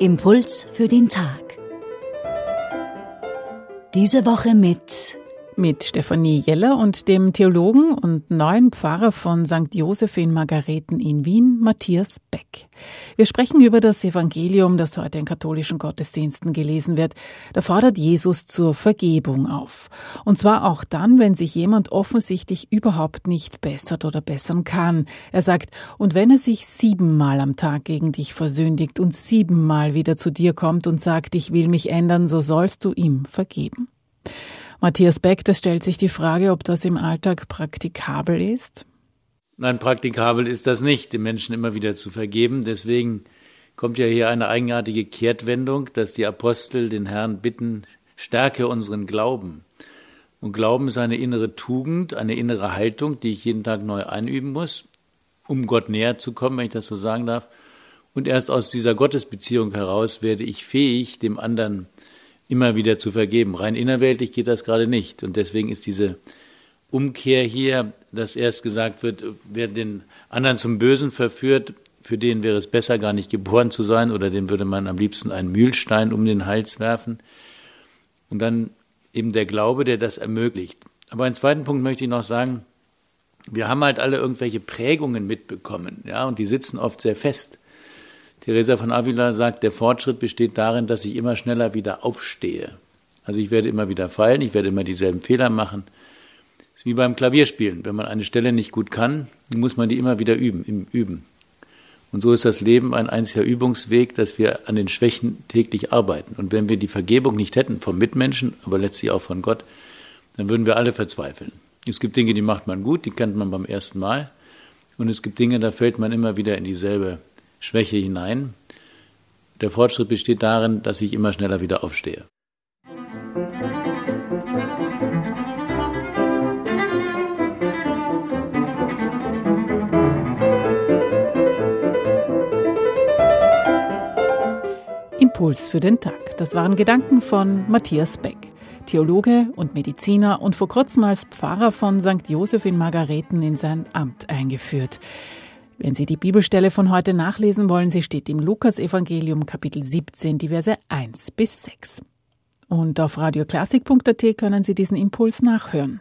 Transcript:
Impuls für den Tag. Diese Woche mit mit Stefanie Jeller und dem Theologen und neuen Pfarrer von St. Joseph in Margareten in Wien, Matthias Beck. Wir sprechen über das Evangelium, das heute in katholischen Gottesdiensten gelesen wird. Da fordert Jesus zur Vergebung auf. Und zwar auch dann, wenn sich jemand offensichtlich überhaupt nicht bessert oder bessern kann. Er sagt, und wenn er sich siebenmal am Tag gegen dich versündigt und siebenmal wieder zu dir kommt und sagt, ich will mich ändern, so sollst du ihm vergeben. Matthias Beck, das stellt sich die Frage, ob das im Alltag praktikabel ist. Nein, praktikabel ist das nicht, den Menschen immer wieder zu vergeben. Deswegen kommt ja hier eine eigenartige Kehrtwendung, dass die Apostel den Herrn bitten, stärke unseren Glauben. Und Glauben ist eine innere Tugend, eine innere Haltung, die ich jeden Tag neu einüben muss, um Gott näher zu kommen, wenn ich das so sagen darf. Und erst aus dieser Gottesbeziehung heraus werde ich fähig, dem anderen immer wieder zu vergeben. Rein innerweltlich geht das gerade nicht. Und deswegen ist diese Umkehr hier, dass erst gesagt wird, wer den anderen zum Bösen verführt, für den wäre es besser, gar nicht geboren zu sein, oder dem würde man am liebsten einen Mühlstein um den Hals werfen. Und dann eben der Glaube, der das ermöglicht. Aber einen zweiten Punkt möchte ich noch sagen, wir haben halt alle irgendwelche Prägungen mitbekommen, ja, und die sitzen oft sehr fest. Teresa von Avila sagt, der Fortschritt besteht darin, dass ich immer schneller wieder aufstehe. Also ich werde immer wieder fallen, ich werde immer dieselben Fehler machen. Das ist wie beim Klavierspielen. Wenn man eine Stelle nicht gut kann, muss man die immer wieder üben, üben. Und so ist das Leben ein einziger Übungsweg, dass wir an den Schwächen täglich arbeiten. Und wenn wir die Vergebung nicht hätten vom Mitmenschen, aber letztlich auch von Gott, dann würden wir alle verzweifeln. Es gibt Dinge, die macht man gut, die kennt man beim ersten Mal. Und es gibt Dinge, da fällt man immer wieder in dieselbe Schwäche hinein. Der Fortschritt besteht darin, dass ich immer schneller wieder aufstehe. Impuls für den Tag. Das waren Gedanken von Matthias Beck, Theologe und Mediziner und vor kurzem als Pfarrer von St. Joseph in Margareten in sein Amt eingeführt. Wenn Sie die Bibelstelle von heute nachlesen wollen, sie steht im Lukasevangelium Kapitel 17, die Verse 1 bis 6. Und auf radioklassik.at können Sie diesen Impuls nachhören.